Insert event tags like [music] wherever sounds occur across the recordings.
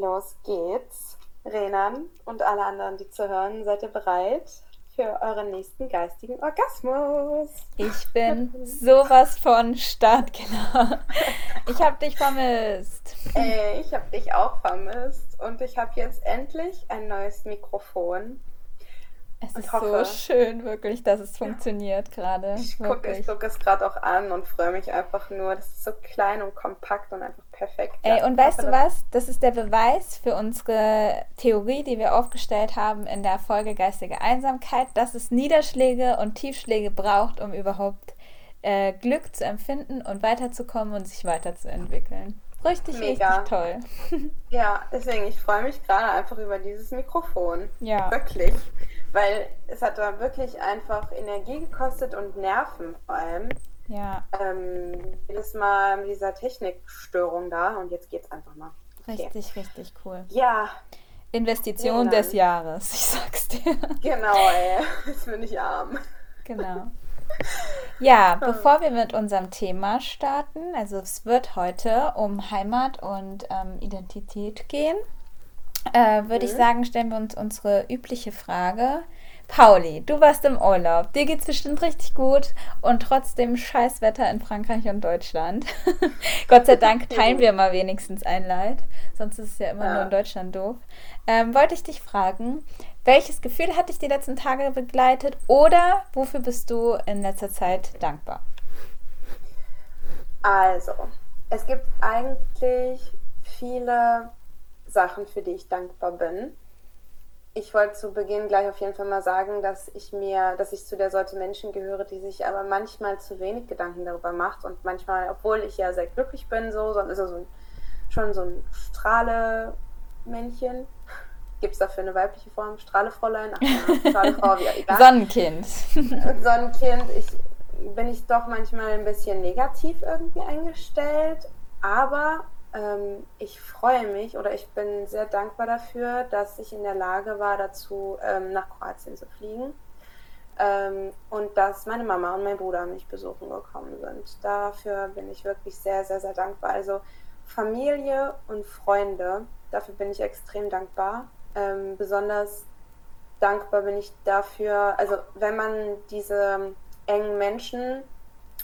los geht's. Renan und alle anderen, die zu hören, seid ihr bereit für euren nächsten geistigen Orgasmus? Ich bin sowas von startklar. Ich habe dich vermisst. Ey, ich habe dich auch vermisst und ich habe jetzt endlich ein neues Mikrofon. Es ist hoffe, so schön, wirklich, dass es funktioniert gerade. Ich gucke guck es gerade auch an und freue mich einfach nur. Das ist so klein und kompakt und einfach perfekt. Ey, und weißt du was? Das ist der Beweis für unsere Theorie, die wir aufgestellt haben in der Folge Geistige Einsamkeit, dass es Niederschläge und Tiefschläge braucht, um überhaupt äh, Glück zu empfinden und weiterzukommen und sich weiterzuentwickeln. Richtig, Mega. richtig toll. Ja, deswegen, ich freue mich gerade einfach über dieses Mikrofon. Ja. Wirklich weil es hat da wirklich einfach Energie gekostet und Nerven vor allem. Ja. Ähm, jedes Mal mit dieser Technikstörung da und jetzt geht's einfach mal. Okay. Richtig, richtig cool. Ja. Investition ja, des Jahres, [laughs] ich sag's dir. Genau, ey. Jetzt bin ich arm. Genau. Ja, [laughs] bevor wir mit unserem Thema starten, also es wird heute um Heimat und ähm, Identität gehen äh, würde mhm. ich sagen, stellen wir uns unsere übliche Frage. Pauli, du warst im Urlaub. Dir geht's bestimmt richtig gut und trotzdem Scheißwetter in Frankreich und Deutschland. [laughs] Gott sei Dank [laughs] teilen wir mal wenigstens ein Leid. Sonst ist es ja immer ja. nur in Deutschland doof. Ähm, wollte ich dich fragen, welches Gefühl hat dich die letzten Tage begleitet oder wofür bist du in letzter Zeit dankbar? Also, es gibt eigentlich viele Sachen, für die ich dankbar bin. Ich wollte zu Beginn gleich auf jeden Fall mal sagen, dass ich mir, dass ich zu der Sorte Menschen gehöre, die sich aber manchmal zu wenig Gedanken darüber macht und manchmal, obwohl ich ja sehr glücklich bin, so, sondern ist er so ein, schon so ein Strahle-Männchen. Gibt es dafür eine weibliche Form? Strahlefräulein? Ach, Strahlefrau, ja, egal. Sonnenkind. [laughs] Sonnenkind. Ich bin ich doch manchmal ein bisschen negativ irgendwie eingestellt, aber ähm, ich freue mich oder ich bin sehr dankbar dafür, dass ich in der Lage war, dazu ähm, nach Kroatien zu fliegen. Ähm, und dass meine Mama und mein Bruder mich besuchen gekommen sind. Dafür bin ich wirklich sehr, sehr, sehr dankbar. Also Familie und Freunde, dafür bin ich extrem dankbar. Ähm, besonders dankbar bin ich dafür, also wenn man diese engen Menschen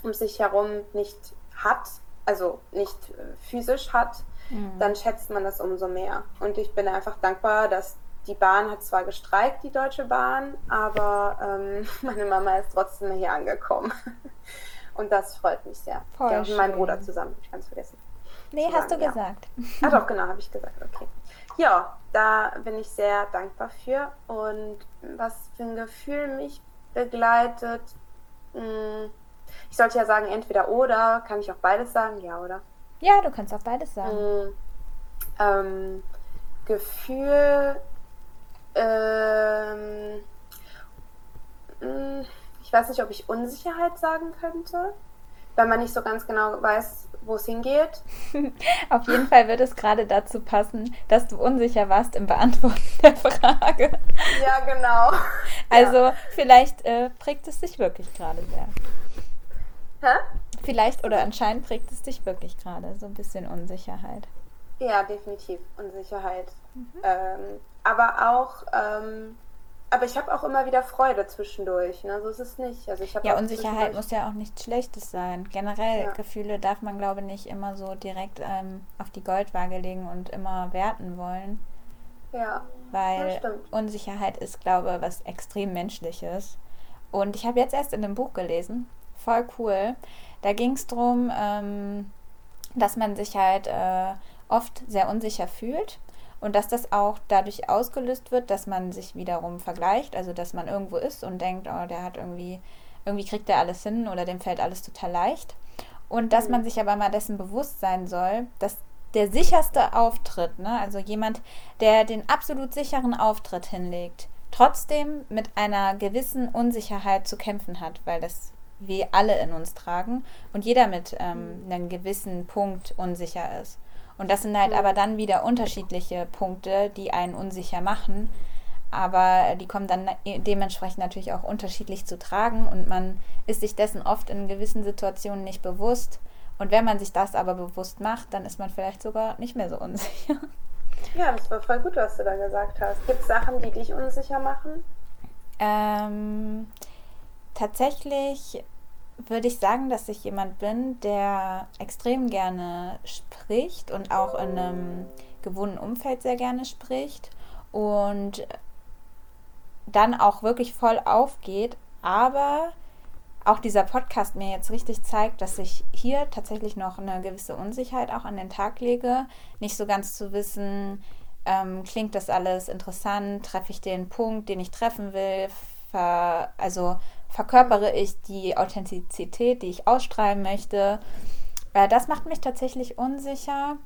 um sich herum nicht hat, also nicht äh, physisch hat, mhm. dann schätzt man das umso mehr. Und ich bin einfach dankbar, dass die Bahn hat zwar gestreikt, die Deutsche Bahn, aber ähm, [laughs] meine Mama ist trotzdem hier angekommen. [laughs] Und das freut mich sehr. Voll ja, und mein Bruder zusammen, ich kann es vergessen. Nee, zusammen, hast du ja. gesagt. Ach doch, [laughs] genau, habe ich gesagt, okay. Ja, da bin ich sehr dankbar für. Und was für ein Gefühl mich begleitet, mh, hm, ich sollte ja sagen, entweder oder. Kann ich auch beides sagen? Ja, oder? Ja, du kannst auch beides sagen. Mhm. Ähm, Gefühl. Ähm, hm, ich weiß nicht, ob ich Unsicherheit sagen könnte, wenn man nicht so ganz genau weiß, wo es hingeht. [laughs] Auf jeden Fall wird es gerade dazu passen, dass du unsicher warst im Beantworten der Frage. Ja, genau. Also ja. vielleicht äh, prägt es dich wirklich gerade sehr. Hä? Vielleicht oder anscheinend prägt es dich wirklich gerade so ein bisschen Unsicherheit. Ja, definitiv Unsicherheit. Mhm. Ähm, aber auch, ähm, aber ich habe auch immer wieder Freude zwischendurch. Ne? So ist es nicht. Also ich ja, Unsicherheit muss ja auch nichts Schlechtes sein. Generell ja. Gefühle darf man, glaube ich, nicht immer so direkt ähm, auf die Goldwaage legen und immer werten wollen. Ja. Weil Unsicherheit ist, glaube ich, was extrem Menschliches. Und ich habe jetzt erst in einem Buch gelesen, voll cool. Da ging es darum, ähm, dass man sich halt äh, oft sehr unsicher fühlt und dass das auch dadurch ausgelöst wird, dass man sich wiederum vergleicht, also dass man irgendwo ist und denkt, oh, der hat irgendwie, irgendwie kriegt er alles hin oder dem fällt alles total leicht. Und dass mhm. man sich aber mal dessen bewusst sein soll, dass der sicherste Auftritt, ne, also jemand, der den absolut sicheren Auftritt hinlegt, trotzdem mit einer gewissen Unsicherheit zu kämpfen hat, weil das wir alle in uns tragen und jeder mit ähm, mhm. einem gewissen Punkt unsicher ist. Und das sind halt aber dann wieder unterschiedliche Punkte, die einen unsicher machen. Aber die kommen dann dementsprechend natürlich auch unterschiedlich zu tragen und man ist sich dessen oft in gewissen Situationen nicht bewusst. Und wenn man sich das aber bewusst macht, dann ist man vielleicht sogar nicht mehr so [laughs] unsicher. Ja, das war voll gut, was du da gesagt hast. Gibt es Sachen, die dich unsicher machen? Ähm, tatsächlich würde ich sagen, dass ich jemand bin, der extrem gerne spricht und auch in einem gewohnten Umfeld sehr gerne spricht und dann auch wirklich voll aufgeht, aber auch dieser Podcast mir jetzt richtig zeigt, dass ich hier tatsächlich noch eine gewisse Unsicherheit auch an den Tag lege, nicht so ganz zu wissen, ähm, klingt das alles interessant, treffe ich den Punkt, den ich treffen will, also verkörpere ich die Authentizität, die ich ausstrahlen möchte. Äh, das macht mich tatsächlich unsicher.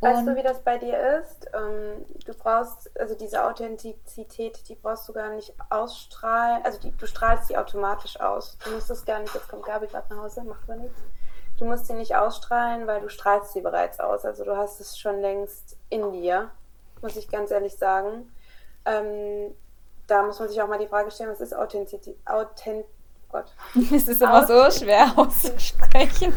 Weißt und du, wie das bei dir ist? Ähm, du brauchst, also diese Authentizität, die brauchst du gar nicht ausstrahlen. Also die, du strahlst sie automatisch aus. Du musst es gar nicht, jetzt kommt Gabi gerade nach Hause, macht aber nichts. Du musst sie nicht ausstrahlen, weil du strahlst sie bereits aus. Also du hast es schon längst in dir, muss ich ganz ehrlich sagen. Ähm, da muss man sich auch mal die Frage stellen, was ist Authentizität? Authent Gott. [laughs] Es ist immer so schwer auszusprechen.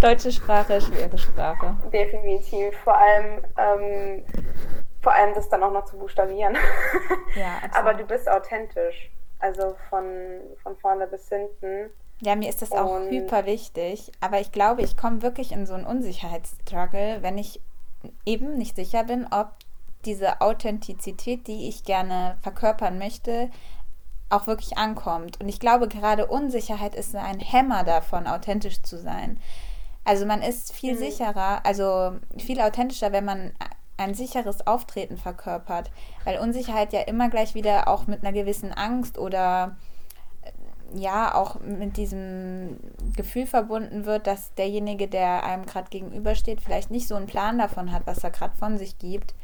Deutsche Sprache, schwere Sprache. Definitiv. Vor allem, ähm, vor allem das dann auch noch zu buchstabieren. Ja, [laughs] Aber du bist authentisch. Also von, von vorne bis hinten. Ja, mir ist das auch Und hyper wichtig. Aber ich glaube, ich komme wirklich in so einen Unsicherheitsstruggle, wenn ich eben nicht sicher bin, ob diese Authentizität, die ich gerne verkörpern möchte, auch wirklich ankommt. Und ich glaube, gerade Unsicherheit ist ein Hämmer davon, authentisch zu sein. Also man ist viel mhm. sicherer, also viel authentischer, wenn man ein sicheres Auftreten verkörpert, weil Unsicherheit ja immer gleich wieder auch mit einer gewissen Angst oder äh, ja auch mit diesem Gefühl verbunden wird, dass derjenige, der einem gerade gegenübersteht, vielleicht nicht so einen Plan davon hat, was er gerade von sich gibt.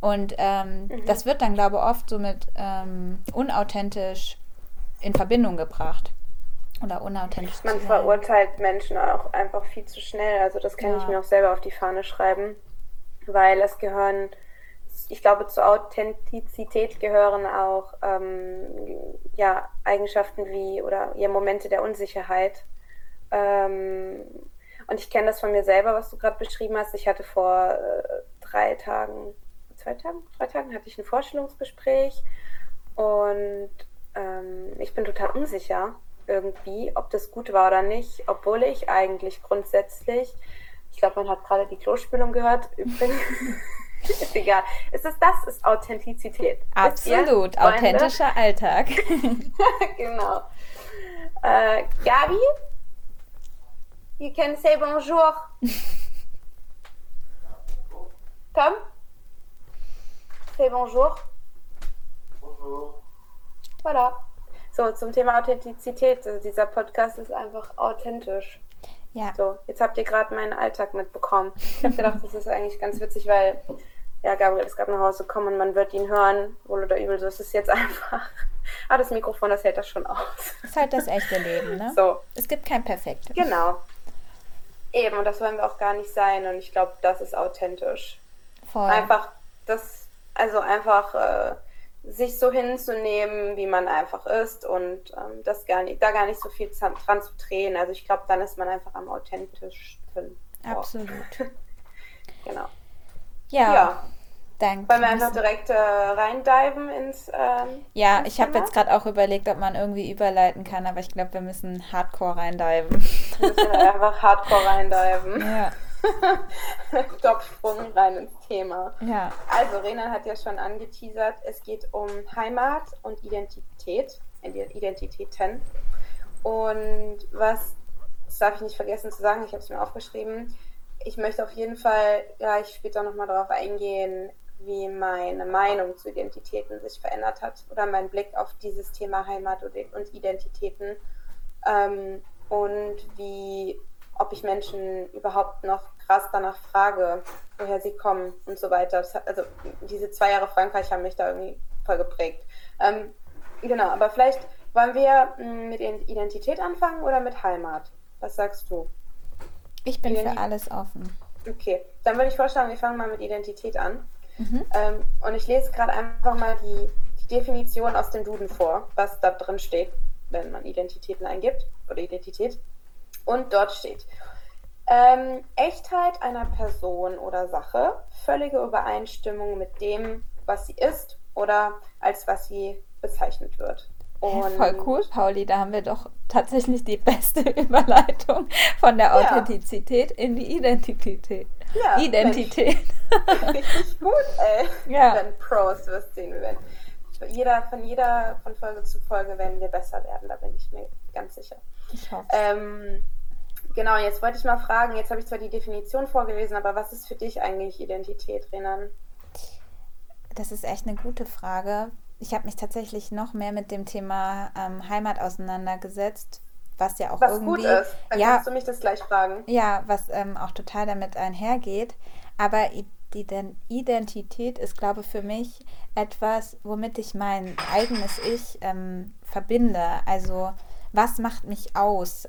Und ähm, mhm. das wird dann, glaube ich, oft so mit ähm, unauthentisch in Verbindung gebracht. Oder unauthentisch. Man verurteilt Menschen auch einfach viel zu schnell. Also das kann ja. ich mir auch selber auf die Fahne schreiben. Weil es gehören, ich glaube, zur Authentizität gehören auch ähm, ja, Eigenschaften wie oder ja, Momente der Unsicherheit. Ähm, und ich kenne das von mir selber, was du gerade beschrieben hast. Ich hatte vor äh, drei Tagen zwei Tagen, drei Tagen hatte ich ein Vorstellungsgespräch und ähm, ich bin total unsicher irgendwie, ob das gut war oder nicht, obwohl ich eigentlich grundsätzlich, ich glaube, man hat gerade die Klospülung gehört, übrigens. [laughs] ist egal. Ist es das? Ist Authentizität. Absolut. Ihr, Authentischer Alltag. [laughs] genau. Äh, Gabi, you can say bonjour. [laughs] Komm. Say bonjour. Bonjour. Voilà. So, zum Thema Authentizität. Also dieser Podcast ist einfach authentisch. Ja. So, jetzt habt ihr gerade meinen Alltag mitbekommen. Ich habe gedacht, das ist eigentlich ganz witzig, weil ja, Gabriel ist gerade nach Hause gekommen und man wird ihn hören, wohl oder übel. So es ist jetzt [laughs] einfach. Ah, das Mikrofon, das hält das schon aus. Das ist halt das echte Leben, ne? So. Es gibt kein Perfektes. Genau. Eben, und das wollen wir auch gar nicht sein. Und ich glaube, das ist authentisch. Voll. Einfach das also einfach äh, sich so hinzunehmen, wie man einfach ist und ähm, das gar nicht, da gar nicht so viel dran zu drehen. Also ich glaube, dann ist man einfach am authentischsten. Absolut. [laughs] genau. Ja. ja. Danke. Wollen wir einfach direkt äh, reindiven ins. Ähm, ja, ins ich habe jetzt gerade auch überlegt, ob man irgendwie überleiten kann, aber ich glaube, wir müssen hardcore reindiven. Wir müssen einfach hardcore reindiven. [laughs] Ja. [laughs] Topsprung rein ins Thema. Ja. Also, Renan hat ja schon angeteasert, es geht um Heimat und Identität, Identitäten. Und was, das darf ich nicht vergessen zu sagen, ich habe es mir aufgeschrieben, ich möchte auf jeden Fall gleich später nochmal darauf eingehen, wie meine Meinung zu Identitäten sich verändert hat oder mein Blick auf dieses Thema Heimat und Identitäten ähm, und wie ob ich Menschen überhaupt noch krass danach frage, woher sie kommen und so weiter. also diese zwei Jahre Frankreich haben mich da irgendwie voll geprägt. Ähm, genau, aber vielleicht wollen wir hm, mit Identität anfangen oder mit Heimat? Was sagst du? Ich bin Ident für alles offen. Okay, dann würde ich vorschlagen, wir fangen mal mit Identität an. Mhm. Ähm, und ich lese gerade einfach mal die, die Definition aus dem Duden vor, was da drin steht, wenn man Identitäten eingibt oder Identität. Und dort steht, Ähm, Echtheit einer Person oder Sache, völlige Übereinstimmung mit dem, was sie ist oder als was sie bezeichnet wird. Und Voll cool, Pauli. Da haben wir doch tatsächlich die beste [laughs] Überleitung von der Authentizität ja. in die Identität. Ja, Identität. [laughs] Richtig gut, ey. Ja. Dann Pros wirst sehen. Wir werden jeder, von jeder, von Folge zu Folge werden wir besser werden, da bin ich mir ganz sicher. Ich hoffe. Ähm, genau, jetzt wollte ich mal fragen, jetzt habe ich zwar die Definition vorgelesen, aber was ist für dich eigentlich Identität, Renan? Das ist echt eine gute Frage. Ich habe mich tatsächlich noch mehr mit dem Thema ähm, Heimat auseinandergesetzt, was ja auch was irgendwie. Was gut ist, dann ja, kannst du mich das gleich fragen. Ja, was ähm, auch total damit einhergeht. Aber die Identität ist, glaube ich, für mich etwas, womit ich mein eigenes Ich ähm, verbinde. Also was macht mich aus?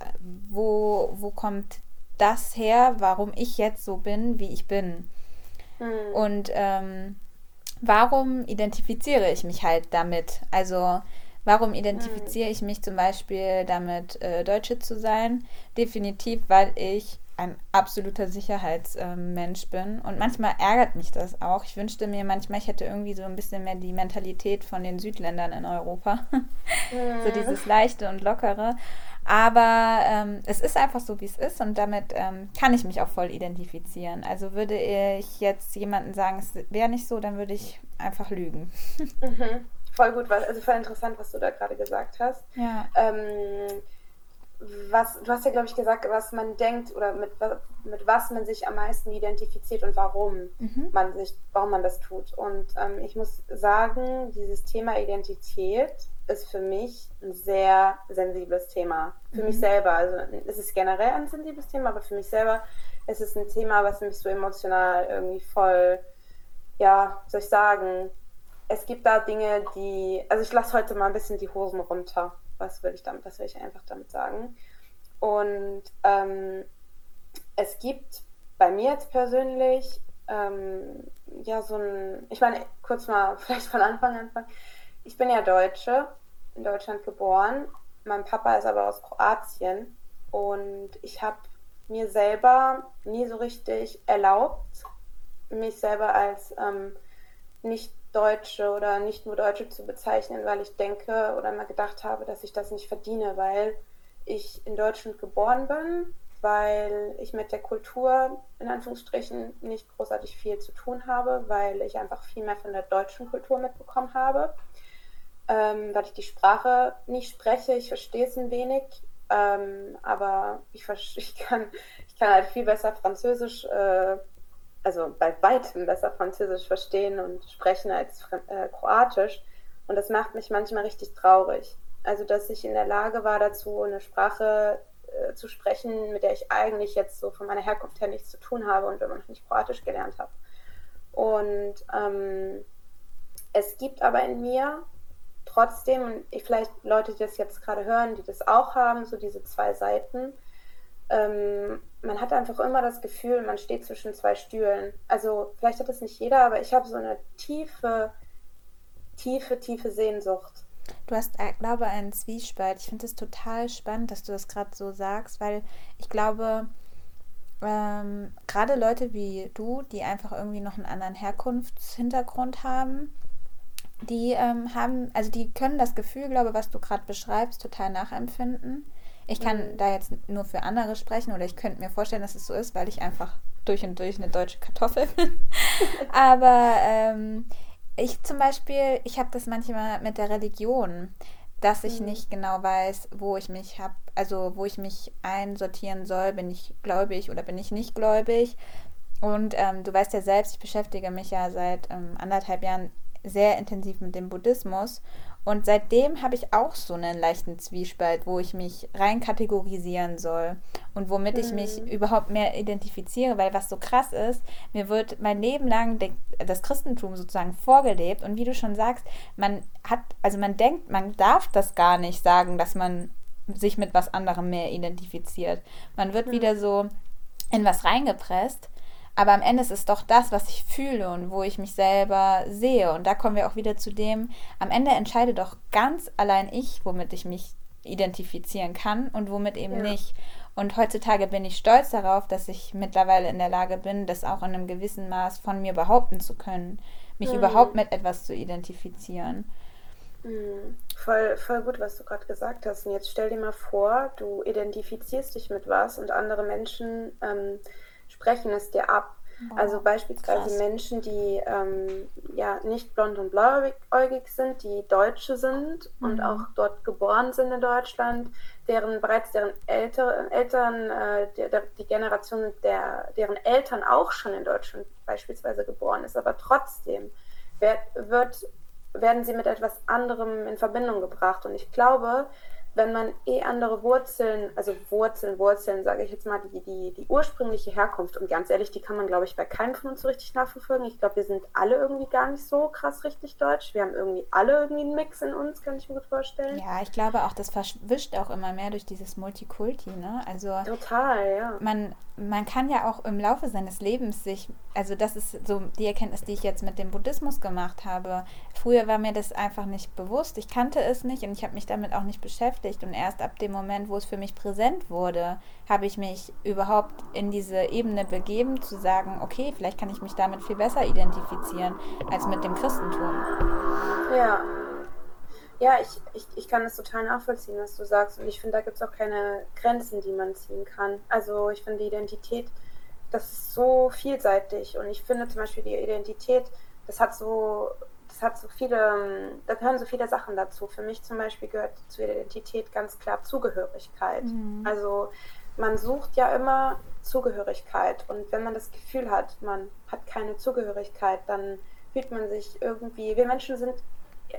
Wo, wo kommt das her, warum ich jetzt so bin, wie ich bin? Hm. Und ähm, warum identifiziere ich mich halt damit? Also warum identifiziere hm. ich mich zum Beispiel damit, äh, Deutsche zu sein? Definitiv, weil ich ein absoluter Sicherheitsmensch bin. Und manchmal ärgert mich das auch. Ich wünschte mir manchmal, ich hätte irgendwie so ein bisschen mehr die Mentalität von den Südländern in Europa. [laughs] Mhm. so dieses leichte und lockere. Aber ähm, es ist einfach so, wie es ist und damit ähm, kann ich mich auch voll identifizieren. Also würde ich jetzt jemanden sagen, es wäre nicht so, dann würde ich einfach lügen. [laughs] Mhm. Voll gut, also voll interessant, was du da gerade gesagt hast. Ja. Ähm, was, du hast ja, glaube ich, gesagt, was man denkt oder mit, mit was man sich am meisten identifiziert und warum mhm. man sich, warum man das tut. Und ähm, ich muss sagen, dieses Thema Identität ist für mich ein sehr sensibles Thema. Für mhm. mich selber. Also es ist generell ein sensibles Thema, aber für mich selber ist es ein Thema, was mich so emotional irgendwie voll, ja, soll ich sagen, es gibt da Dinge, die, also ich lasse heute mal ein bisschen die Hosen runter was will ich damit, was will ich einfach damit sagen? Und ähm, es gibt bei mir jetzt persönlich ähm, ja so ein, ich meine, kurz mal [laughs] vielleicht von Anfang an. Ich bin ja Deutsche, in Deutschland geboren. Mein Papa ist aber aus Kroatien und ich habe mir selber nie so richtig erlaubt, mich selber als ähm, nicht Deutsche oder nicht nur Deutsche zu bezeichnen, weil ich denke oder mal gedacht habe, dass ich das nicht verdiene, weil ich in Deutschland geboren bin, weil ich mit der Kultur in Anführungsstrichen nicht großartig viel zu tun habe, weil ich einfach viel mehr von der deutschen Kultur mitbekommen habe, ähm, weil ich die Sprache nicht spreche, ich verstehe es ein wenig, ähm, aber ich, [laughs] ich, kann, ich kann halt viel besser Französisch äh, also bei weitem besser Französisch verstehen und sprechen als äh, Kroatisch. Und das macht mich manchmal richtig traurig. Also, dass ich in der Lage war dazu, eine Sprache äh, zu sprechen, mit der ich eigentlich jetzt so von meiner Herkunft her nichts zu tun habe und immer noch nicht Kroatisch gelernt habe. Und ähm, es gibt aber in mir trotzdem, und vielleicht Leute, die das jetzt gerade hören, die das auch haben, so diese zwei Seiten, ähm, man hat einfach immer das Gefühl, man steht zwischen zwei Stühlen. Also vielleicht hat das nicht jeder, aber ich habe so eine tiefe, tiefe, tiefe Sehnsucht. Du hast, äh, glaube ich, einen Zwiespalt. Ich finde es total spannend, dass du das gerade so sagst, weil ich glaube, ähm, gerade Leute wie du, die einfach irgendwie noch einen anderen Herkunftshintergrund haben, die ähm, haben, also die können das Gefühl, glaube ich, was du gerade beschreibst, total nachempfinden. Ich kann da jetzt nur für andere sprechen oder ich könnte mir vorstellen, dass es so ist, weil ich einfach durch und durch eine deutsche Kartoffel [laughs] bin. Aber ähm, ich zum Beispiel, ich habe das manchmal mit der Religion, dass ich mhm. nicht genau weiß, wo ich mich habe, also wo ich mich einsortieren soll, bin ich gläubig oder bin ich nicht gläubig. Und ähm, du weißt ja selbst, ich beschäftige mich ja seit ähm, anderthalb Jahren sehr intensiv mit dem Buddhismus und seitdem habe ich auch so einen leichten Zwiespalt, wo ich mich rein kategorisieren soll und womit mhm. ich mich mhm. überhaupt mehr identifiziere, weil was so krass ist, mir wird mein Leben lang das Christentum sozusagen vorgelebt und wie du schon sagst, man hat, also man denkt, man darf das gar nicht sagen, dass man sich mit was anderem mehr identifiziert. Man wird mhm. wieder so in was reingepresst aber am Ende ist es doch das, was ich fühle und wo ich mich selber sehe. Und da kommen wir auch wieder zu dem, am Ende entscheide doch ganz allein ich, womit ich mich identifizieren kann und womit eben ja. nicht. Und heutzutage bin ich stolz darauf, dass ich mittlerweile in der Lage bin, das auch in einem gewissen Maß von mir behaupten zu können, mich mhm. überhaupt mit etwas zu identifizieren. Mhm. Voll, voll gut, was du gerade gesagt hast. Und jetzt stell dir mal vor, du identifizierst dich mit was und andere Menschen ähm, sprechen es dir ab. Also beispielsweise Krass. Menschen, die ähm, ja nicht blond und blauäugig sind, die Deutsche sind mhm. und auch dort geboren sind in Deutschland, deren bereits deren Elter, Eltern, äh, der, die Generation der, deren Eltern auch schon in Deutschland beispielsweise geboren ist, aber trotzdem wird, wird werden sie mit etwas anderem in Verbindung gebracht. Und ich glaube, wenn man eh andere Wurzeln, also Wurzeln, Wurzeln, sage ich jetzt mal, die, die, die ursprüngliche Herkunft, und ganz ehrlich, die kann man, glaube ich, bei keinem von uns so richtig nachverfolgen. Ich glaube, wir sind alle irgendwie gar nicht so krass richtig deutsch. Wir haben irgendwie alle irgendwie einen Mix in uns, kann ich mir gut vorstellen. Ja, ich glaube auch, das verwischt auch immer mehr durch dieses Multikulti, ne? Also total, ja. Man, man kann ja auch im Laufe seines Lebens sich, also das ist so die Erkenntnis, die ich jetzt mit dem Buddhismus gemacht habe. Früher war mir das einfach nicht bewusst. Ich kannte es nicht und ich habe mich damit auch nicht beschäftigt beschäftigt und erst ab dem Moment, wo es für mich präsent wurde, habe ich mich überhaupt in diese Ebene begeben, zu sagen, okay, vielleicht kann ich mich damit viel besser identifizieren als mit dem Christentum. Ja. Ja, ich, ich, ich kann das total nachvollziehen, was du sagst. Und ich finde, da gibt es auch keine Grenzen, die man ziehen kann. Also ich finde, die Identität, das ist so vielseitig. Und ich finde zum Beispiel die Identität, das hat so das hat so viele, ähm, da gehören so viele Sachen dazu. Für mich zum Beispiel gehört zur Identität ganz klar Zugehörigkeit. Mhm. Also man sucht ja immer Zugehörigkeit und wenn man das Gefühl hat, man hat keine Zugehörigkeit, dann fühlt man sich irgendwie, wir Menschen sind,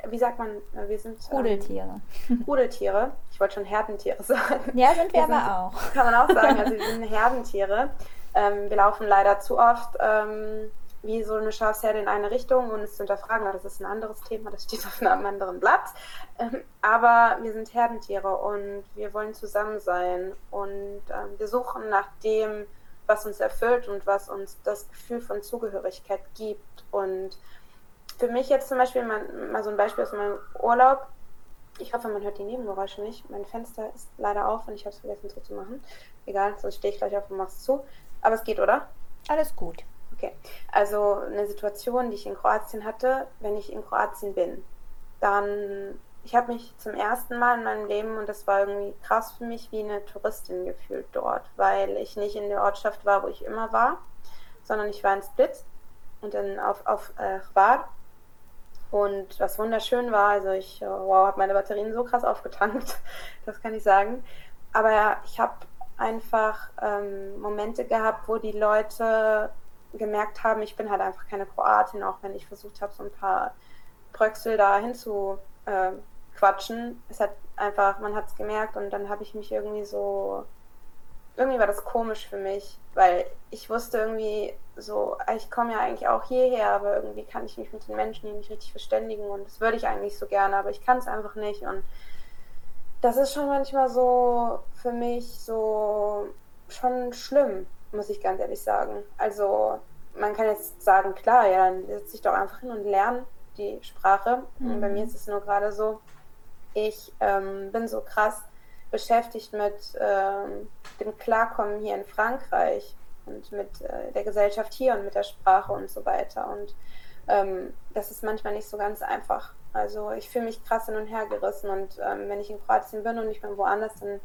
wie sagt man, äh, wir sind Rudeltiere. Ähm, [laughs] Rudeltiere. Ich wollte schon Herdentiere [laughs] sagen. Ja, sind wir, wir aber auch. Kann man auch sagen, also [laughs] wir sind Herdentiere. Ähm, wir laufen leider zu oft ähm, wie so eine Schafsherde in eine Richtung und es zu hinterfragen, das ist ein anderes Thema, das steht auf einem anderen Blatt. Ähm, aber wir sind Herdentiere und wir wollen zusammen sein und ähm, wir suchen nach dem, was uns erfüllt und was uns das Gefühl von Zugehörigkeit gibt. Und für mich jetzt zum Beispiel mal, so ein Beispiel aus meinem Urlaub. Ich hoffe, man hört die Nebengeräusche nicht. Mein Fenster ist leider auf und ich habe es vergessen zuzumachen. Egal, sonst stehe ich gleich auf und mache es zu. Aber es geht, oder? Alles gut. Okay, also eine Situation, die ich in Kroatien hatte, wenn ich in Kroatien bin, dann, ich habe mich zum ersten Mal in meinem Leben, und das war irgendwie krass für mich, wie eine Touristin gefühlt dort, weil ich nicht in der Ortschaft war, wo ich immer war, sondern ich war in Split und dann auf, auf äh, Hvar. Und was wunderschön war, also ich, wow, habe meine Batterien so krass aufgetankt, [laughs] das kann ich sagen. Aber ich habe einfach ähm, Momente gehabt, wo die Leute gemerkt haben, ich bin halt einfach keine Kroatin, auch wenn ich versucht habe, so ein paar Bröcksel da hinzu äh, quatschen. Es hat einfach, man hat es gemerkt und dann habe ich mich irgendwie so, irgendwie war das komisch für mich, weil ich wusste irgendwie so, ich komme ja eigentlich auch hierher, aber irgendwie kann ich mich mit den Menschen hier nicht richtig verständigen und das würde ich eigentlich so gerne, aber ich kann es einfach nicht und das ist schon manchmal so für mich so schon schlimm, muss ich ganz ehrlich sagen. Also man kann jetzt sagen, klar, ja, dann setz dich doch einfach hin und lern die Sprache. Mhm. Bei mir ist es nur gerade so, ich ähm, bin so krass beschäftigt mit ähm, dem Klarkommen hier in Frankreich und mit äh, der Gesellschaft hier und mit der Sprache und so weiter. Und ähm, das ist manchmal nicht so ganz einfach. Also ich fühle mich krass hin und her gerissen und ähm, wenn ich in Kroatien bin und ich bin woanders, dann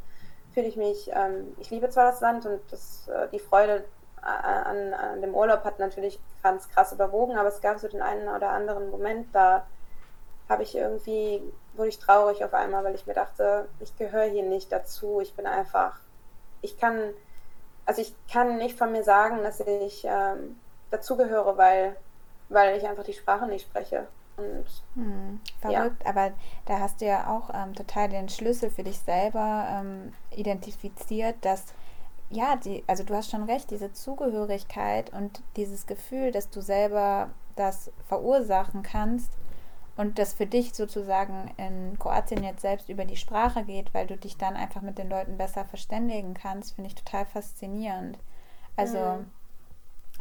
fühle ich mich, ähm, ich liebe zwar das Land und das, äh, die Freude an, an, dem Urlaub hat natürlich ganz krass überwogen, aber es gab so den einen oder anderen Moment, da habe ich irgendwie, wurde ich traurig auf einmal, weil ich mir dachte, ich gehöre hier nicht dazu, ich bin einfach, ich kann, also ich kann nicht von mir sagen, dass ich ähm, dazugehöre, weil, weil ich einfach die Sprache nicht spreche. Und, hm, verrückt, ja. aber da hast du ja auch ähm, total den Schlüssel für dich selber ähm, identifiziert, dass ja, die, also du hast schon recht, diese Zugehörigkeit und dieses Gefühl, dass du selber das verursachen kannst und das für dich sozusagen in Kroatien jetzt selbst über die Sprache geht, weil du dich dann einfach mit den Leuten besser verständigen kannst, finde ich total faszinierend. Also mhm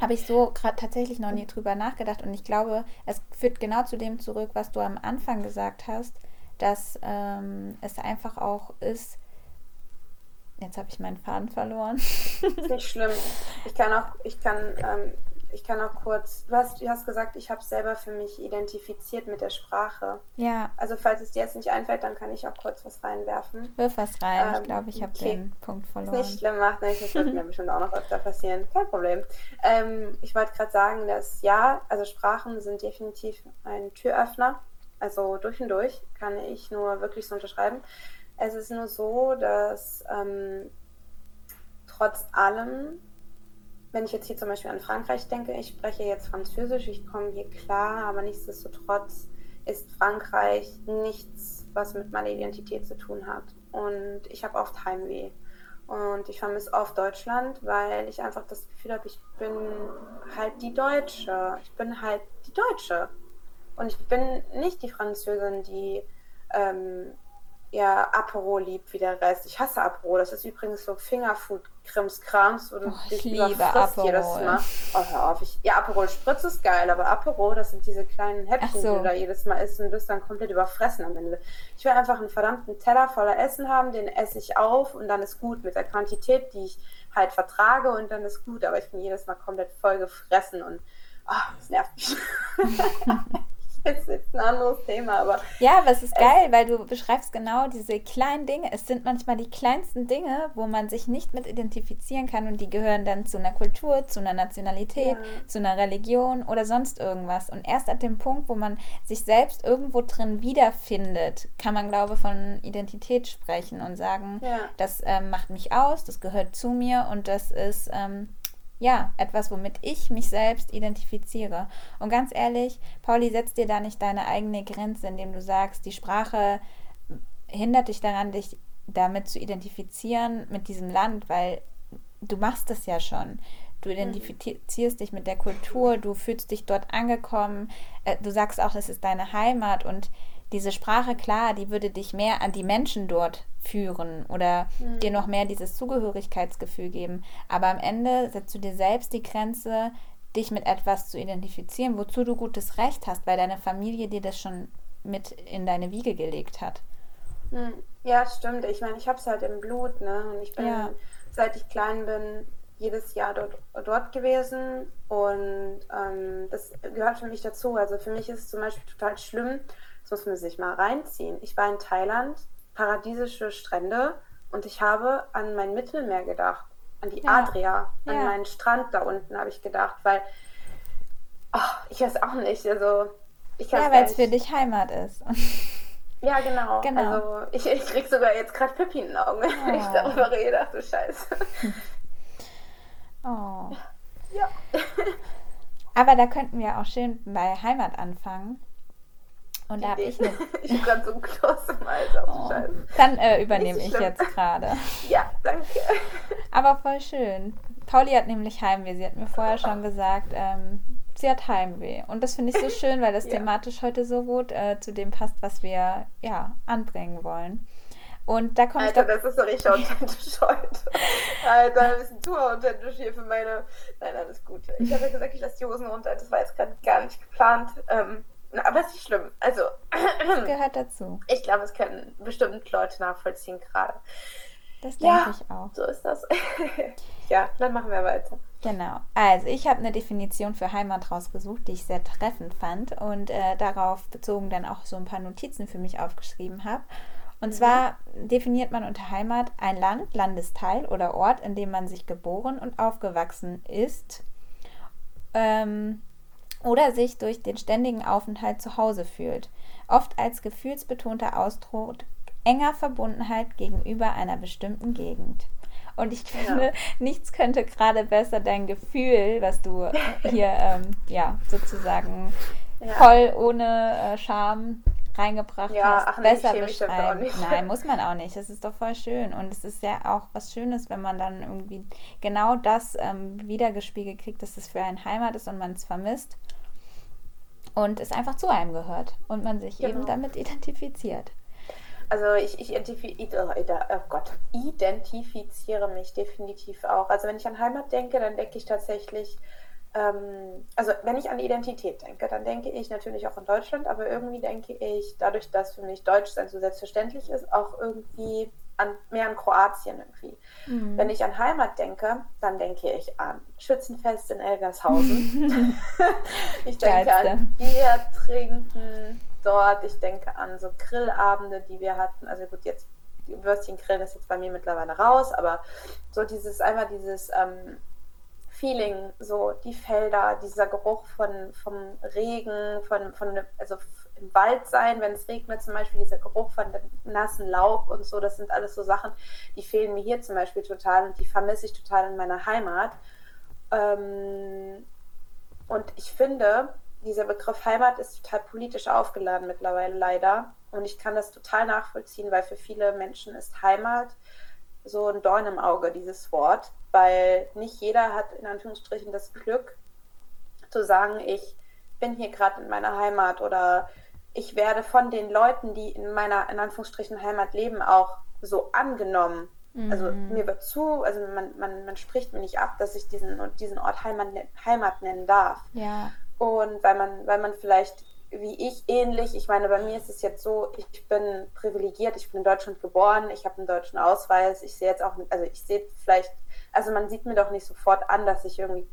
habe ich so gerade tatsächlich noch nie drüber nachgedacht und ich glaube, es führt genau zu dem zurück, was du am Anfang gesagt hast, dass ähm, es einfach auch ist, Jetzt habe ich meinen Faden verloren. Ist nicht schlimm. Ich kann auch, ich kann, ähm, ich kann auch kurz, du hast, du hast gesagt, ich habe es selber für mich identifiziert mit der Sprache. Ja. Also falls es dir jetzt nicht einfällt, dann kann ich auch kurz was reinwerfen. Wirf was rein. Ähm, ich glaube, ich habe okay. den Punkt verloren. Ist nicht schlimm, macht nichts. Das wird mir [laughs] bestimmt auch noch öfter passieren. Kein Problem. Ähm, ich wollte gerade sagen, dass ja, also Sprachen sind definitiv ein Türöffner. Also durch und durch kann ich nur wirklich so unterschreiben. Es ist nur so, dass ähm, trotz allem wenn ich jetzt hier zum Beispiel an Frankreich denke, ich spreche jetzt Französisch, ich komme hier klar, aber nichtsdestotrotz ist Frankreich nichts, was mit meiner Identität zu tun hat. Und ich habe oft Heimweh. Und ich vermisse oft Deutschland, weil ich einfach das Gefühl habe, ich bin halt die Deutsche. Ich bin halt die Deutsche. Und ich bin nicht die Französin, die ähm, ja Apero liebt wie der Rest. Ich hasse Apero. Das ist übrigens so Fingerfood-Krimskrams, wo du oh, dich liebe Aperol. jedes Mal. Oh, hör auf. Ich, ja, Aperol Spritz ist geil, aber Apero, das sind diese kleinen Häppchen, so. die du da jedes Mal isst und bist dann komplett überfressen am Ende. Ich will einfach einen verdammten Teller voller Essen haben, den esse ich auf und dann ist gut mit der Quantität, die ich halt vertrage und dann ist gut. Aber ich bin jedes Mal komplett voll gefressen und oh, das nervt mich. [laughs] [laughs] ist jetzt ein anderes Thema, aber. Ja, aber es ist geil, weil du beschreibst genau diese kleinen Dinge. Es sind manchmal die kleinsten Dinge, wo man sich nicht mit identifizieren kann und die gehören dann zu einer Kultur, zu einer Nationalität, ja. zu einer Religion oder sonst irgendwas. Und erst ab dem Punkt, wo man sich selbst irgendwo drin wiederfindet, kann man, glaube ich, von Identität sprechen und sagen, ja. das ähm, macht mich aus, das gehört zu mir und das ist. Ähm, ja, etwas, womit ich mich selbst identifiziere. Und ganz ehrlich, Pauli, setz dir da nicht deine eigene Grenze, indem du sagst, die Sprache hindert dich daran, dich damit zu identifizieren mit diesem Land, weil du machst es ja schon. Du mhm. identifizierst dich mit der Kultur, du fühlst dich dort angekommen, äh, du sagst auch, es ist deine Heimat und diese Sprache, klar, die würde dich mehr an die Menschen dort führen oder mhm. dir noch mehr dieses Zugehörigkeitsgefühl geben. Aber am Ende setzt du dir selbst die Grenze, dich mit etwas zu identifizieren, wozu du gutes Recht hast, weil deine Familie dir das schon mit in deine Wiege gelegt hat. Mhm. Ja, stimmt. Ich meine, ich habe es halt im Blut, ne? Und ich bin, ja. seit ich klein bin, jedes Jahr dort, dort gewesen und ähm, das gehört für mich dazu. Also für mich ist es zum Beispiel total schlimm, das muss man sich mal reinziehen. Ich war in Thailand, paradiesische Strände und ich habe an mein Mittelmeer gedacht, an die ja. Adria, an ja. meinen Strand da unten habe ich gedacht, weil oh, ich weiß auch nicht, also ich Ja, weil es für dich Heimat ist. [laughs] Ja, genau. genau. Also ich, ich krieg sogar jetzt gerade Pippi in den Augen, wenn oh. ich darüber rede. Ach du Scheiße. [laughs] Oh. Ja. Aber da könnten wir auch schön bei Heimat anfangen. Und da habe ich eine. [laughs] ich habe gerade so ein Kloß im Hals. Oh. Dann äh, übernehme ich jetzt gerade. [laughs] Ja, danke. Aber voll schön. Pauli hat nämlich Heimweh. Sie hat mir vorher schon gesagt, ähm, sie hat Heimweh. Und das finde ich so schön, weil das [laughs] ja. thematisch heute so gut äh, zu dem passt, was wir ja anbringen wollen. Und da kommt Alter, das ist so richtig authentisch heute. Alter, wir sind zu authentisch hier für meine. Nein, alles gut. Ich habe ja gesagt, ich lasse die Hosen runter. Das war jetzt gerade gar nicht geplant. Ähm, aber es ist nicht schlimm. Also. Das gehört dazu. Ich glaube, es können bestimmt Leute nachvollziehen gerade. Das denke ja, ich auch. So ist das. [laughs] ja, dann machen wir weiter. Genau. Also, ich habe eine Definition für Heimat rausgesucht, die ich sehr treffend fand und äh, darauf bezogen dann auch so ein paar Notizen für mich aufgeschrieben habe. Und mhm. zwar definiert man unter Heimat ein Land, Landesteil oder Ort, in dem man sich geboren und aufgewachsen ist. Ähm, oder sich durch den ständigen Aufenthalt zu Hause fühlt, oft als gefühlsbetonter Ausdruck enger Verbundenheit gegenüber einer bestimmten Gegend. Und ich finde, ja. nichts könnte gerade besser dein Gefühl, was du hier ähm, ja sozusagen ja. voll ohne äh, Scham reingebracht ja, hast, ach, besser beschreiben. Nein, muss man auch nicht. Das ist doch voll schön. Und es ist ja auch was Schönes, wenn man dann irgendwie genau das ähm, wiedergespiegelt kriegt, dass es für einen Heimat ist und man es vermisst und es einfach zu einem gehört und man sich genau. eben damit identifiziert. Also ich, ich identifiziere, oh Gott, identifiziere mich definitiv auch. Also wenn ich an Heimat denke, dann denke ich tatsächlich, ähm, also wenn ich an Identität denke, dann denke ich natürlich auch an Deutschland, aber irgendwie denke ich, dadurch, dass für mich Deutschsein so selbstverständlich ist, auch irgendwie an, mehr an Kroatien irgendwie. Mhm. Wenn ich an Heimat denke, dann denke ich an Schützenfest in Elgershausen. [laughs] [laughs] ich denke Geilste. an Bier trinken dort. Ich denke an so Grillabende, die wir hatten. Also gut, jetzt Würstchen grillen ist jetzt bei mir mittlerweile raus, aber so dieses, einmal dieses ähm, Feeling, so die Felder, dieser Geruch von, vom Regen, von, von also im Wald sein, wenn es regnet zum Beispiel, dieser Geruch von dem nassen Laub und so, das sind alles so Sachen, die fehlen mir hier zum Beispiel total und die vermisse ich total in meiner Heimat. Ähm, und ich finde, dieser Begriff Heimat ist total politisch aufgeladen mittlerweile leider. Und ich kann das total nachvollziehen, weil für viele Menschen ist Heimat so ein Dorn im Auge, dieses Wort, weil nicht jeder hat in Anführungsstrichen das Glück zu sagen, ich bin hier gerade in meiner Heimat oder ich werde von den Leuten, die in meiner in Anführungsstrichen Heimat leben, auch so angenommen. Mhm. Also mir wird zu, also man, man, man spricht mir nicht ab, dass ich diesen, diesen Ort Heimat, Heimat nennen darf. Ja. Und weil man, weil man vielleicht wie ich ähnlich. Ich meine, bei mir ist es jetzt so, ich bin privilegiert, ich bin in Deutschland geboren, ich habe einen deutschen Ausweis, ich sehe jetzt auch, also ich sehe vielleicht, also man sieht mir doch nicht sofort an, dass ich irgendwie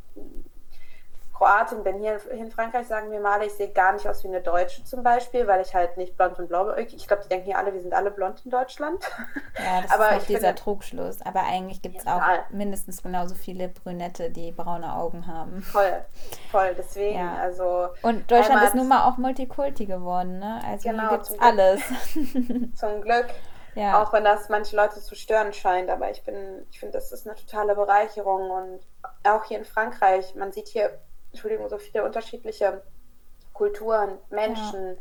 Kroatin bin. Hier in Frankreich sagen wir mal, ich sehe gar nicht aus wie eine Deutsche zum Beispiel, weil ich halt nicht blond und blau bin. Ich glaube, die denken hier alle, wir sind alle blond in Deutschland. [laughs] Ja, das [laughs] Aber ist halt dieser finde, Trugschluss. Aber eigentlich gibt es auch mindestens genauso viele Brünette, die braune Augen haben. Voll, voll. Deswegen, ja. also. Und Deutschland ist nun mal auch Multikulti geworden, ne? Also genau, hier gibt's alles. [laughs] zum Glück. Ja. Auch wenn das manche Leute zu stören scheint, aber ich bin, ich finde, das ist eine totale Bereicherung und auch hier in Frankreich, man sieht hier Entschuldigung, so viele unterschiedliche Kulturen, Menschen.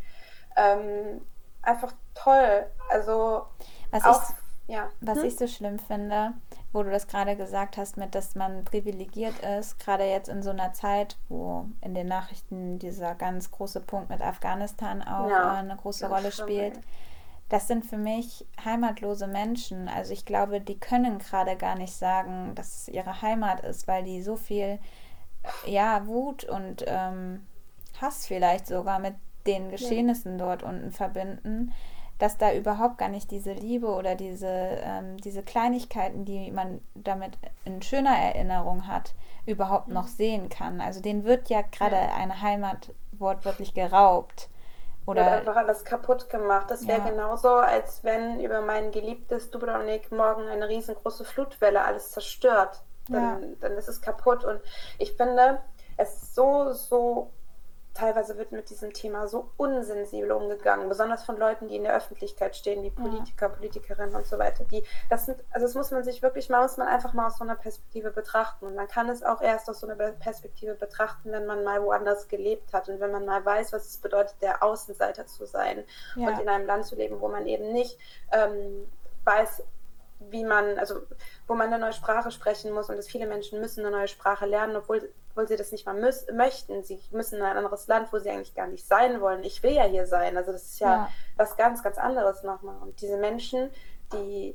Ja. Ähm, einfach toll. Also was auch, ich, ja. Was hm? ich so schlimm finde, wo du das gerade gesagt hast, mit dass man privilegiert ist, gerade jetzt in so einer Zeit, wo in den Nachrichten dieser ganz große Punkt mit Afghanistan auch ja, eine große Rolle spielt. Das sind für mich heimatlose Menschen. Also ich glaube, die können gerade gar nicht sagen, dass es ihre Heimat ist, weil die so viel ja, Wut und ähm, Hass vielleicht sogar mit den Geschehnissen ja. dort unten verbinden, dass da überhaupt gar nicht diese Liebe oder diese, ähm, diese Kleinigkeiten, die man damit in schöner Erinnerung hat, überhaupt mhm. noch sehen kann. Also denen wird ja gerade ja. eine Heimat wortwörtlich geraubt. Oder wird einfach alles kaputt gemacht. Das wäre ja. genauso, als wenn über mein geliebtes Dubrovnik morgen eine riesengroße Flutwelle alles zerstört dann, ja. dann ist es kaputt. Und ich finde, es ist so, so, teilweise wird mit diesem Thema so unsensibel umgegangen, besonders von Leuten, die in der Öffentlichkeit stehen, wie Politiker, ja. Politikerinnen und so weiter. Die, das sind, also das muss man sich wirklich mal, muss man einfach mal aus so einer Perspektive betrachten. Und man kann es auch erst aus so einer Perspektive betrachten, wenn man mal woanders gelebt hat und wenn man mal weiß, was es bedeutet, der Außenseiter zu sein ja. und in einem Land zu leben, wo man eben nicht ähm, weiß, wie man, also wo man eine neue Sprache sprechen muss und dass viele Menschen müssen eine neue Sprache lernen, obwohl, obwohl sie das nicht mal müß, möchten. Sie müssen in ein anderes Land, wo sie eigentlich gar nicht sein wollen. Ich will ja hier sein. Also das ist ja, ja. was ganz, ganz anderes nochmal. Und diese Menschen, die,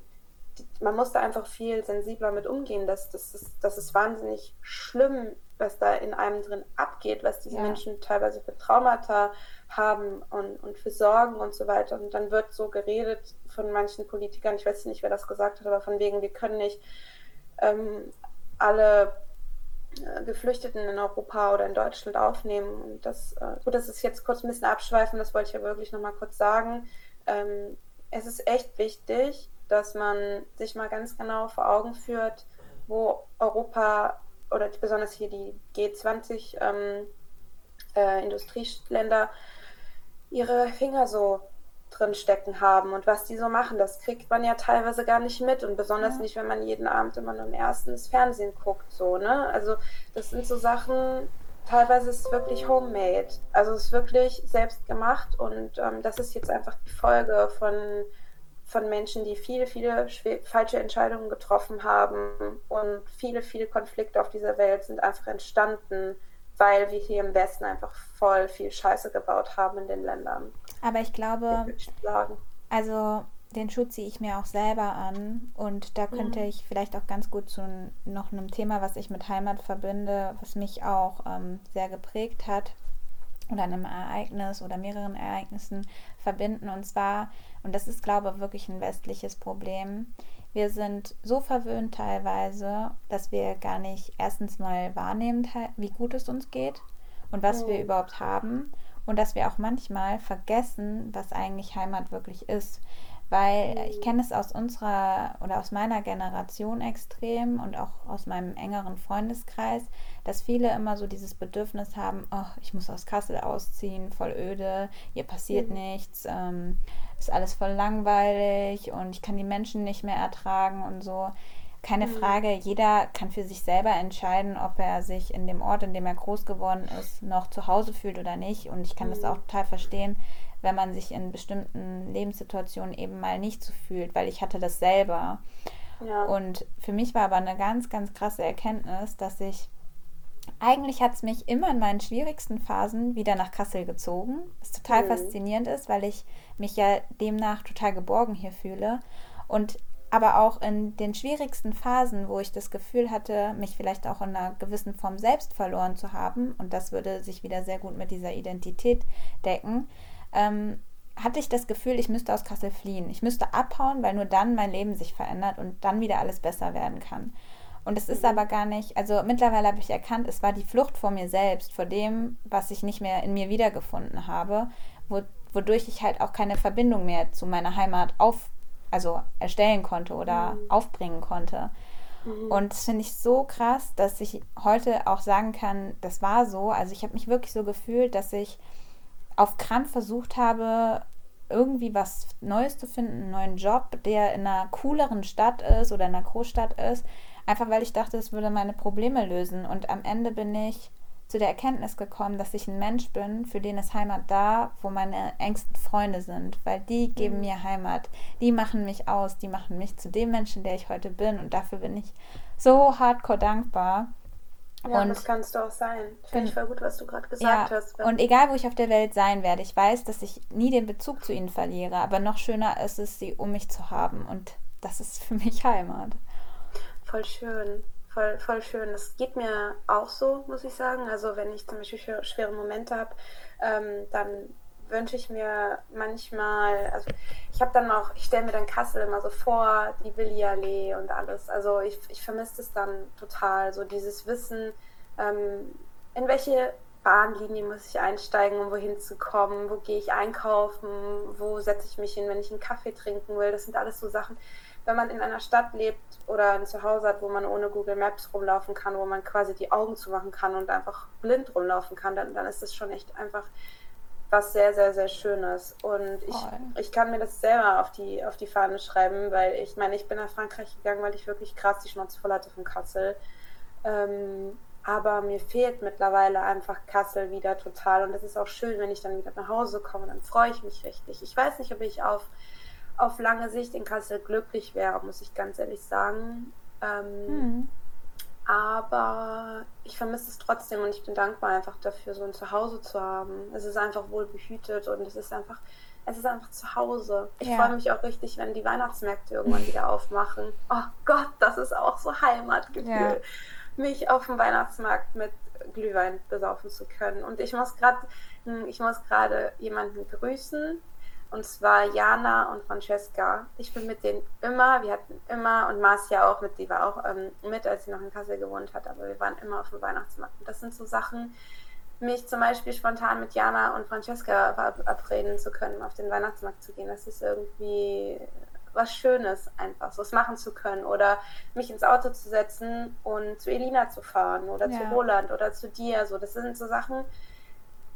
die, man muss da einfach viel sensibler mit umgehen. Das, das, ist, das ist wahnsinnig schlimm, was da in einem drin abgeht, was diese ja. Menschen teilweise für Traumata haben und, und für Sorgen und so weiter. Und dann wird so geredet von manchen Politikern, ich weiß nicht, wer das gesagt hat, aber von wegen, wir können nicht ähm, alle äh, Geflüchteten in Europa oder in Deutschland aufnehmen. Und das, äh, gut, das ist jetzt kurz ein bisschen abschweifen, das wollte ich ja wirklich nochmal kurz sagen. Ähm, es ist echt wichtig, dass man sich mal ganz genau vor Augen führt, wo Europa oder besonders hier die G20 ähm, äh, Industrieländer ihre Finger so drin stecken haben und was die so machen, das kriegt man ja teilweise gar nicht mit und besonders ja. nicht, wenn man jeden Abend immer nur im ersten ins Fernsehen guckt, so, ne? Also das sind so Sachen, teilweise ist es wirklich homemade, also es ist wirklich selbst gemacht und ähm, das ist jetzt einfach die Folge von von Menschen, die viele, viele falsche Entscheidungen getroffen haben und viele, viele Konflikte auf dieser Welt sind einfach entstanden, weil wir hier im Westen einfach voll viel Scheiße gebaut haben in den Ländern. Aber ich glaube, ich also den Schutz ziehe ich mir auch selber an und da könnte mhm. ich vielleicht auch ganz gut zu noch einem Thema, was ich mit Heimat verbinde, was mich auch ähm, sehr geprägt hat, oder einem Ereignis oder mehreren Ereignissen verbinden. Und zwar, und das ist, glaube ich, wirklich ein westliches Problem, wir sind so verwöhnt teilweise, dass wir gar nicht erstens mal wahrnehmen, wie gut es uns geht und was mhm. wir überhaupt haben. Und dass wir auch manchmal vergessen, was eigentlich Heimat wirklich ist. Weil ich kenne es aus unserer oder aus meiner Generation extrem und auch aus meinem engeren Freundeskreis, dass viele immer so dieses Bedürfnis haben, oh, ich muss aus Kassel ausziehen, voll öde, hier passiert mhm. nichts, ähm, ist alles voll langweilig und ich kann die Menschen nicht mehr ertragen und so. Keine mhm. Frage, jeder kann für sich selber entscheiden, ob er sich in dem Ort, in dem er groß geworden ist, noch zu Hause fühlt oder nicht. Und ich kann mhm. das auch total verstehen, wenn man sich in bestimmten Lebenssituationen eben mal nicht so fühlt, weil ich hatte das selber. Ja. Und für mich war aber eine ganz, ganz krasse Erkenntnis, dass ich eigentlich hat es mich immer in meinen schwierigsten Phasen wieder nach Kassel gezogen, was total mhm. faszinierend ist, weil ich mich ja demnach total geborgen hier fühle. Und aber auch in den schwierigsten Phasen, wo ich das Gefühl hatte, mich vielleicht auch in einer gewissen Form selbst verloren zu haben, und das würde sich wieder sehr gut mit dieser Identität decken, ähm, hatte ich das Gefühl, ich müsste aus Kassel fliehen. Ich müsste abhauen, weil nur dann mein Leben sich verändert und dann wieder alles besser werden kann. Und es ist mhm. aber gar nicht, also mittlerweile habe ich erkannt, es war die Flucht vor mir selbst, vor dem, was ich nicht mehr in mir wiedergefunden habe, wodurch ich halt auch keine Verbindung mehr zu meiner Heimat auf, also erstellen konnte oder mhm. aufbringen konnte. Mhm. Und das finde ich so krass, dass ich heute auch sagen kann, das war so. Also ich habe mich wirklich so gefühlt, dass ich auf Krampf versucht habe, irgendwie was Neues zu finden, einen neuen Job, der in einer cooleren Stadt ist oder in einer Großstadt ist, einfach weil ich dachte, es würde meine Probleme lösen. Und am Ende bin ich zu der Erkenntnis gekommen, dass ich ein Mensch bin, für den ist Heimat da, wo meine engsten Freunde sind, weil die geben mhm. mir Heimat, die machen mich aus, die machen mich zu dem Menschen, der ich heute bin und dafür bin ich so hardcore dankbar. Ja, und das kannst du auch sein. Finde ich voll gut, was du gerade gesagt ja, hast. Und egal, wo ich auf der Welt sein werde, ich weiß, dass ich nie den Bezug zu ihnen verliere, aber noch schöner ist es, sie um mich zu haben und das ist für mich Heimat. Voll schön voll, voll schön. Das geht mir auch so, muss ich sagen. Also wenn ich zum Beispiel schwere Momente habe, ähm, dann wünsche ich mir manchmal, also ich habe dann auch, ich stelle mir dann Kassel immer so vor, die Willi-Allee und alles. Also ich, ich vermisse es dann total, so dieses Wissen, ähm, in welche Bahnlinie muss ich einsteigen, um wohin zu kommen, wo gehe ich einkaufen, wo setze ich mich hin, wenn ich einen Kaffee trinken will. Das sind alles so Sachen, wenn man in einer Stadt lebt oder ein Zuhause hat, wo man ohne Google Maps rumlaufen kann, wo man quasi die Augen zumachen kann und einfach blind rumlaufen kann, dann, dann ist das schon echt einfach was sehr, sehr, sehr Schönes. Und ich, ich kann mir das selber auf die, auf die Fahne schreiben, weil ich meine, ich bin nach Frankreich gegangen, weil ich wirklich krass die Schnauze voll hatte von Kassel. Ähm, aber mir fehlt mittlerweile einfach Kassel wieder total. Und das ist auch schön, wenn ich dann wieder nach Hause komme, dann freue ich mich richtig. Ich weiß nicht, ob ich auf auf lange Sicht in Kassel glücklich wäre, muss ich ganz ehrlich sagen. Ähm, mhm. Aber ich vermisse es trotzdem und ich bin dankbar einfach dafür, so ein Zuhause zu haben. Es ist einfach wohl behütet und es ist einfach, es ist einfach zu Hause. Ich ja. freue mich auch richtig, wenn die Weihnachtsmärkte irgendwann wieder aufmachen. Oh Gott, das ist auch so Heimatgefühl. Ja. Mich auf dem Weihnachtsmarkt mit Glühwein besaufen zu können. Und ich muss gerade, hm, ich muss gerade jemanden grüßen, und zwar Jana und Francesca. Ich bin mit denen immer, wir hatten immer, und Marcia auch mit, die war auch ähm, mit, als sie noch in Kassel gewohnt hat, aber wir waren immer auf dem Weihnachtsmarkt. Und das sind so Sachen, mich zum Beispiel spontan mit Jana und Francesca verabreden zu können, auf den Weihnachtsmarkt zu gehen. Das ist irgendwie was Schönes, einfach so was machen zu können. Oder mich ins Auto zu setzen und zu Elina zu fahren oder ja. zu Roland oder zu dir. So, das sind so Sachen,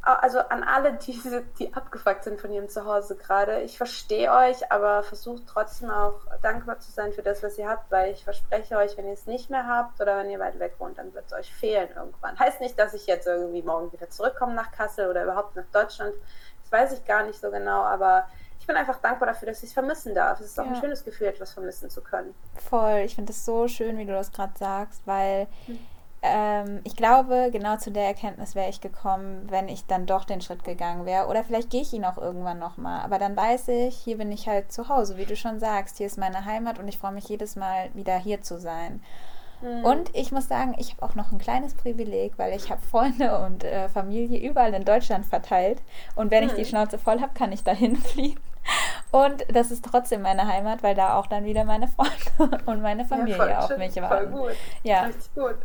also an alle, die, die abgefuckt sind von ihrem Zuhause gerade, ich verstehe euch, aber versucht trotzdem auch dankbar zu sein für das, was ihr habt, weil ich verspreche euch, wenn ihr es nicht mehr habt oder wenn ihr weit weg wohnt, dann wird es euch fehlen irgendwann. Heißt nicht, dass ich jetzt irgendwie morgen wieder zurückkomme nach Kassel oder überhaupt nach Deutschland. Das weiß ich gar nicht so genau, aber ich bin einfach dankbar dafür, dass ich es vermissen darf. Es ist auch ja. ein schönes Gefühl, etwas vermissen zu können. Voll, ich finde es so schön, wie du das gerade sagst, weil. Hm ähm, ich glaube, genau zu der Erkenntnis wäre ich gekommen, wenn ich dann doch den Schritt gegangen wäre. Oder vielleicht gehe ich ihn auch irgendwann nochmal. Aber dann weiß ich, hier bin ich halt zu Hause, wie du schon sagst. Hier ist meine Heimat und ich freue mich jedes Mal wieder hier zu sein. Mhm. Und ich muss sagen, ich habe auch noch ein kleines Privileg, weil ich habe Freunde und äh, Familie überall in Deutschland verteilt. Und wenn mhm. ich die hm. Schnauze voll habe, kann ich dahin [laughs] fliegen. Und das ist trotzdem meine Heimat, weil da auch dann wieder meine Freunde [laughs] und meine Familie ja, auf mich warten. Voll gut. Ja. Richtig gut.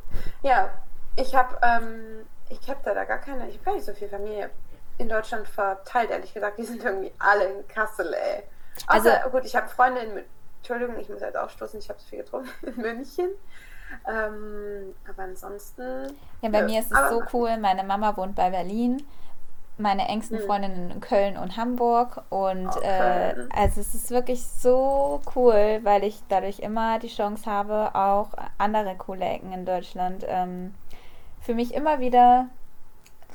Ja, ich habe ähm, ich habe da, da gar keine, ich habe gar nicht so viel Familie in Deutschland verteilt, ehrlich gesagt. Die sind irgendwie alle in Kassel, ey. Außer, also, gut, ich habe Freunde in, Entschuldigung, ich muss jetzt aufstoßen, ich habe zu viel getrunken, [laughs] in München. Ähm, aber ansonsten. Ja, bei ja, mir ist es so cool. Meine Mama wohnt bei Berlin meine engsten hm. Freundinnen in Köln und Hamburg. Und okay. äh, also es ist wirklich so cool, weil ich dadurch immer die Chance habe, auch andere coole Ecken in Deutschland ähm, für mich immer wieder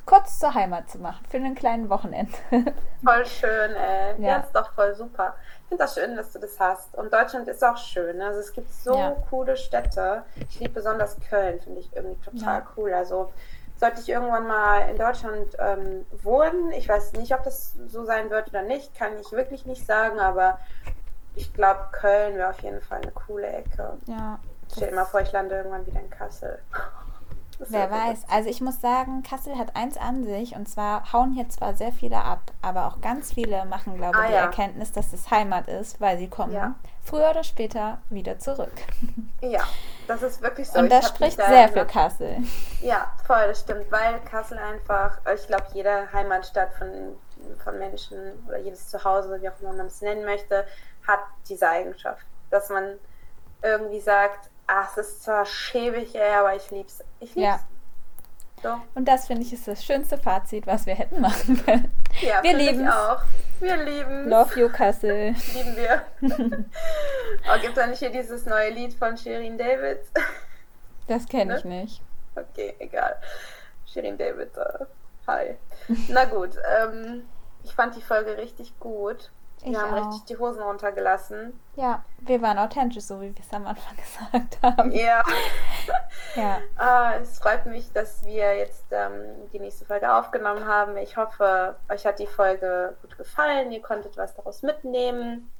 kurz zur Heimat zu machen, für einen kleinen Wochenende. [laughs] Voll schön, ey. Ja, ja ist doch voll super. Ich finde das schön, dass du das hast. Und Deutschland ist auch schön. Also es gibt so ja. coole Städte. Ich liebe besonders Köln, finde ich irgendwie total ja. cool. Also sollte ich irgendwann mal in Deutschland ähm, wohnen, ich weiß nicht, ob das so sein wird oder nicht, kann ich wirklich nicht sagen, aber ich glaube, Köln wäre auf jeden Fall eine coole Ecke. Ja. Stell dir mal vor, ich lande irgendwann wieder in Kassel. [laughs] Wer weiß. Also ich muss sagen, Kassel hat eins an sich und zwar hauen hier zwar sehr viele ab, aber auch ganz viele machen, glaube ich, ah, die ja. Erkenntnis, dass es Heimat ist, weil sie kommen ja. früher oder später wieder zurück. [laughs] Ja, das ist wirklich so. Und das spricht sehr für Kassel. Ja, voll, das stimmt, weil Kassel einfach, ich glaube, jede Heimatstadt von, von Menschen oder jedes Zuhause, wie auch immer man es nennen möchte, hat diese Eigenschaft, dass man irgendwie sagt, ach, es ist zwar schäbig, ey, aber ich lieb's. Ich lieb's. Ja. So. Und das finde ich ist das schönste Fazit, was wir hätten machen können. Ja, wir lieben auch. Wir lieben. Love you, Kassel. Lieben wir. [laughs] oh, gibt es nicht hier dieses neue Lied von Shirin David? Das kenne ne? ich nicht. Okay, egal. Shirin David, uh, hi. Na gut, ähm, ich fand die Folge richtig gut. Ich wir haben auch. richtig die Hosen runtergelassen. Ja, wir waren authentisch, so wie wir es am Anfang [laughs] gesagt haben. Ja. [laughs] ja. Ah, es freut mich, dass wir jetzt ähm, die nächste Folge aufgenommen haben. Ich hoffe, euch hat die Folge gut gefallen. Ihr konntet was daraus mitnehmen.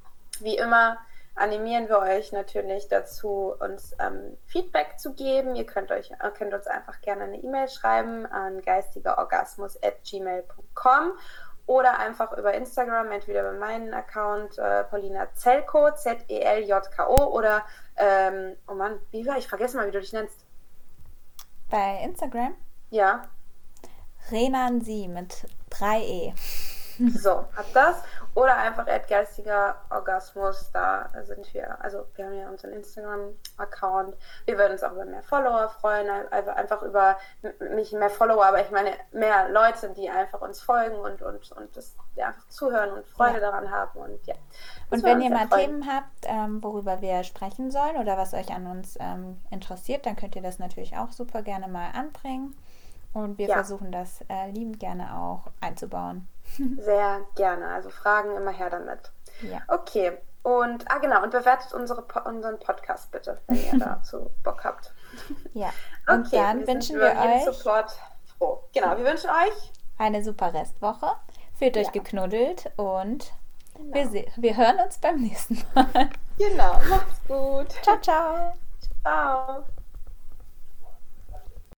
Wie immer animieren wir euch natürlich dazu, uns ähm, Feedback zu geben. Ihr könnt, euch, äh, könnt uns einfach gerne eine E-Mail schreiben an geistigerorgasmus.gmail.com oder einfach über Instagram, entweder bei meinem Account äh, Paulina Zelko, Z-E-L-J-K-O oder, ähm, oh Mann, wie war ich? Vergesse mal, wie du dich nennst. Bei Instagram? Ja. Renansi mit 3E. So, habt das. Oder einfach geistiger Orgasmus, da sind wir, also wir haben ja unseren Instagram-Account. Wir würden uns auch über mehr Follower freuen, also einfach über nicht mehr Follower, aber ich meine mehr Leute, die einfach uns folgen und, und, und das ja, einfach zuhören und Freude ja. daran haben. Und ja. Und wenn ihr mal. Themen habt, ähm, worüber wir sprechen sollen oder was euch an uns ähm, interessiert, dann könnt ihr das natürlich auch super gerne mal anbringen. Und wir ja. versuchen das äh, liebend gerne auch einzubauen. [laughs] Sehr gerne. Also Fragen immer her damit. Ja. Okay. Und, ah genau, und bewertet unsere, unseren Podcast bitte, wenn ihr [laughs] dazu Bock habt. Ja. [laughs] Und okay, dann wir wünschen wir euch Support froh. Genau, wir wünschen euch eine super Restwoche. Fühlt euch geknuddelt und genau. wir, wir hören uns beim nächsten Mal. Genau, macht's gut. Ciao, ciao. Ciao.